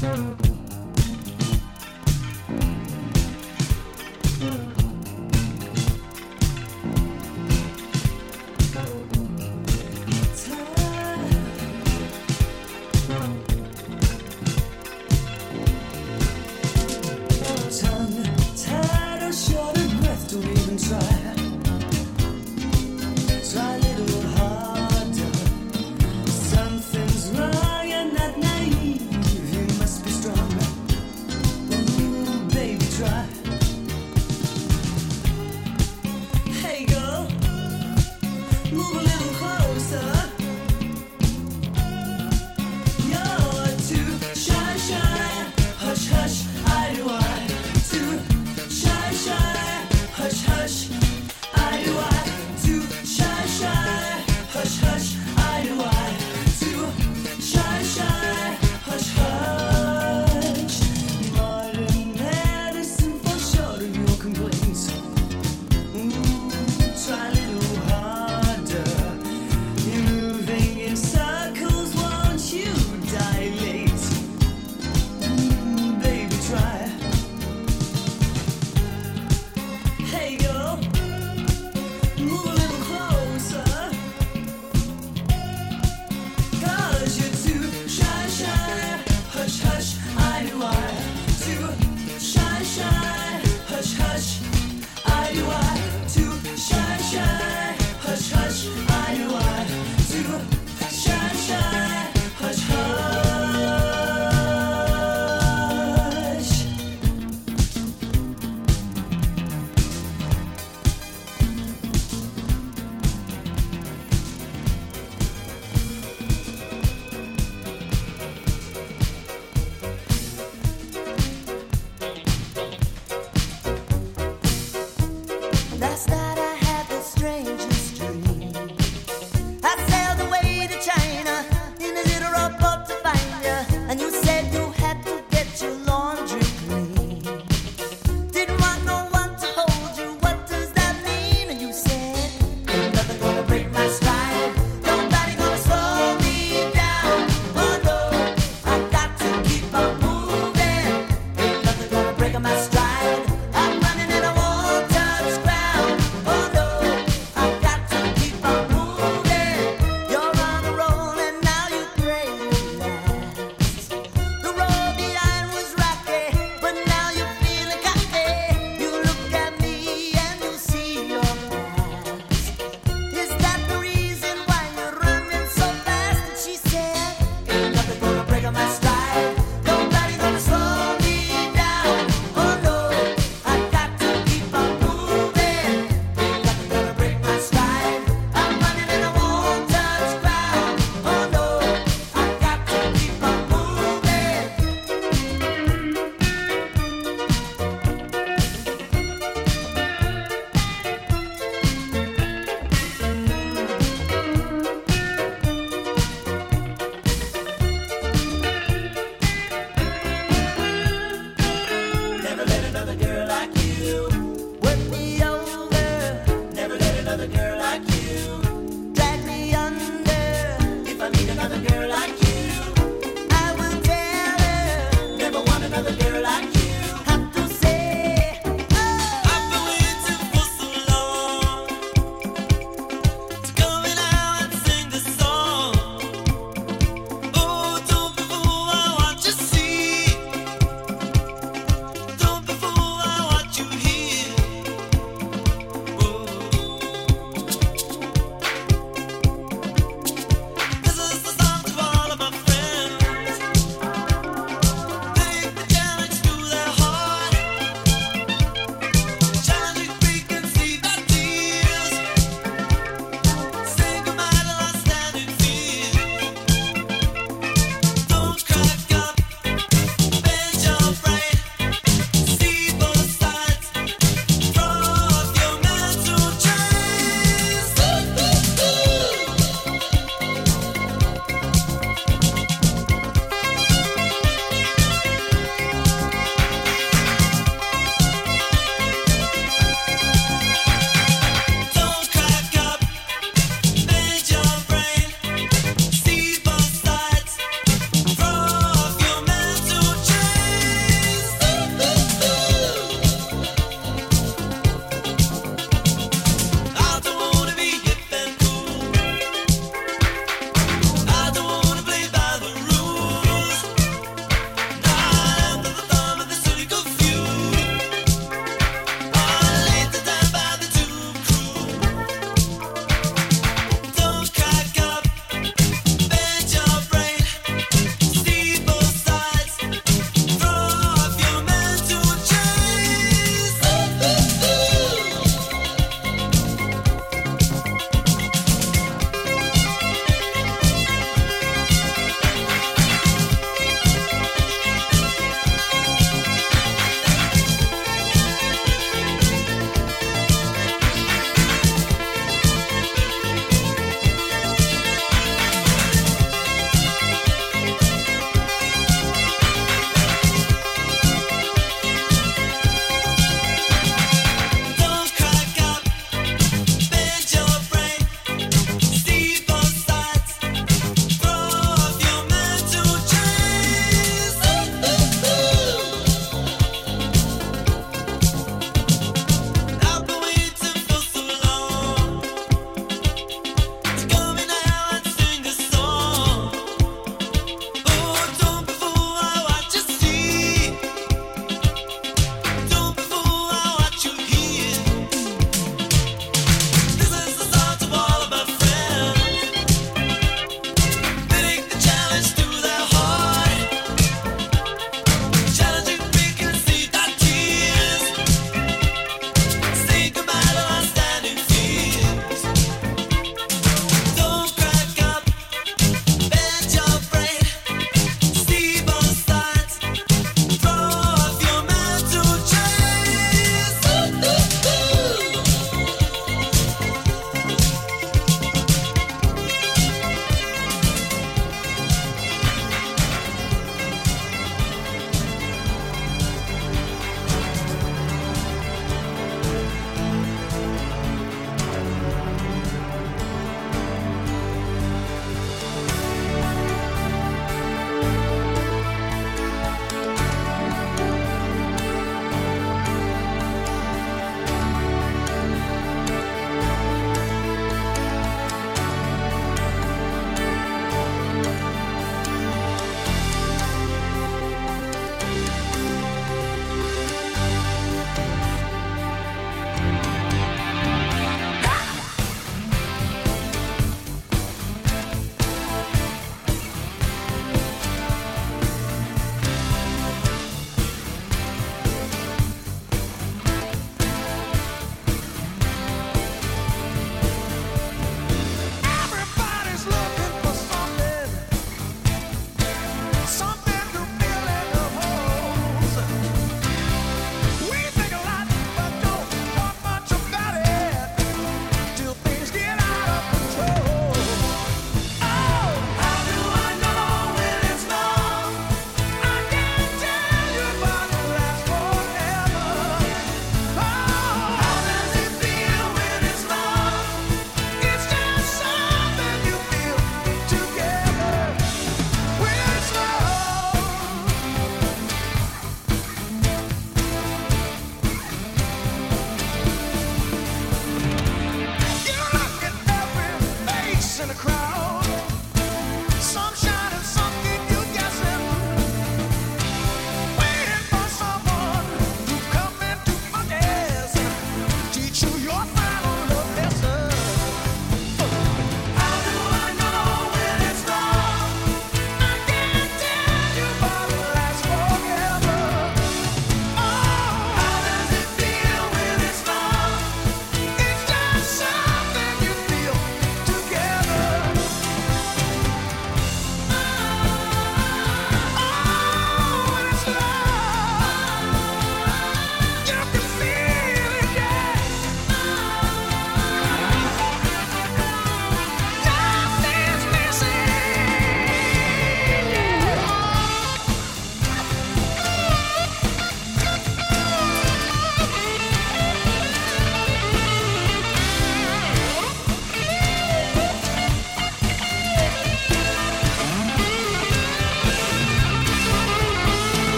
Tongue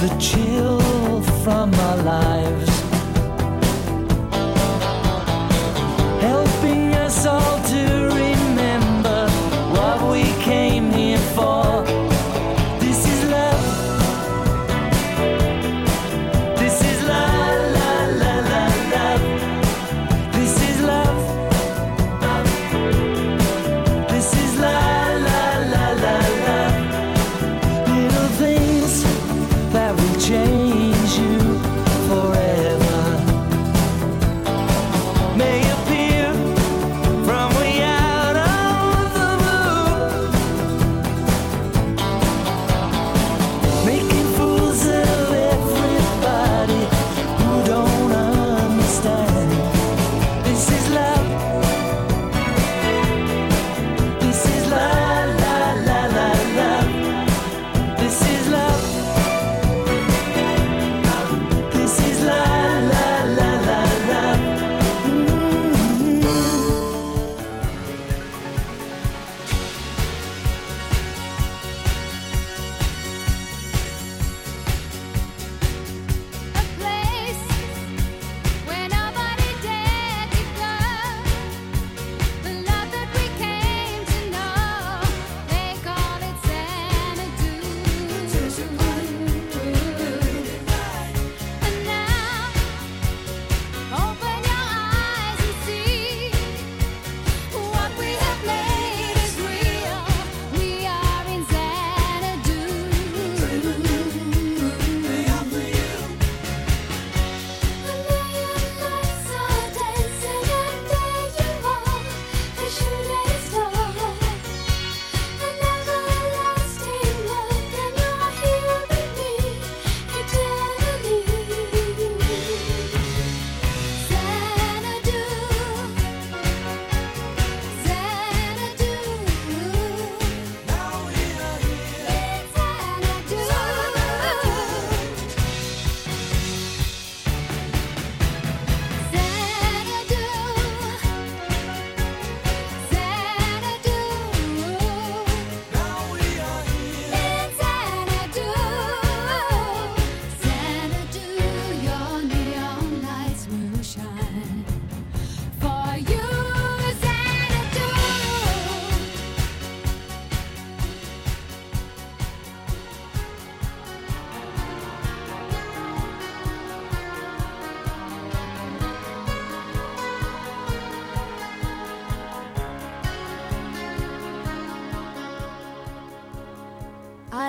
the chill from our lives.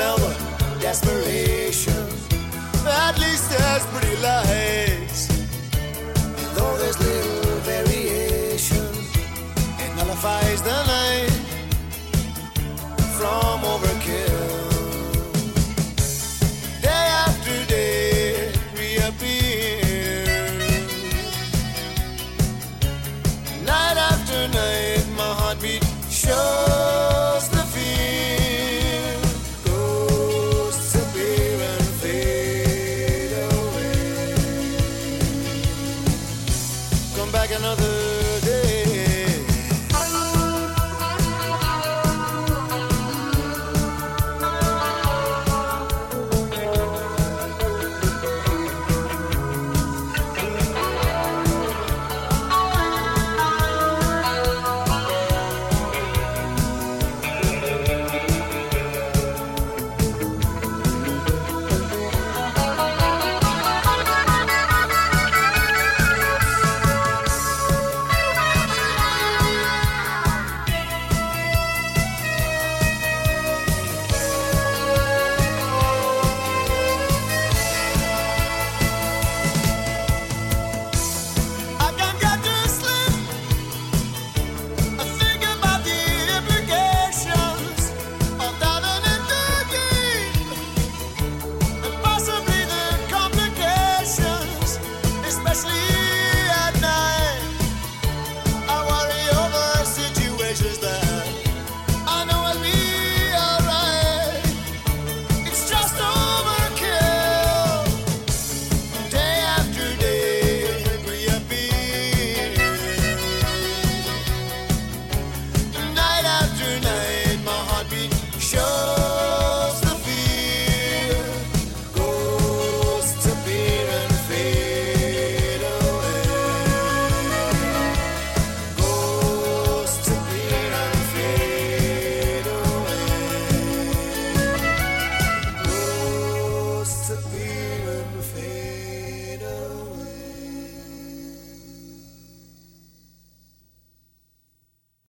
smell of desperation. At least there's pretty lights. And though there's little variation, it nullifies the night from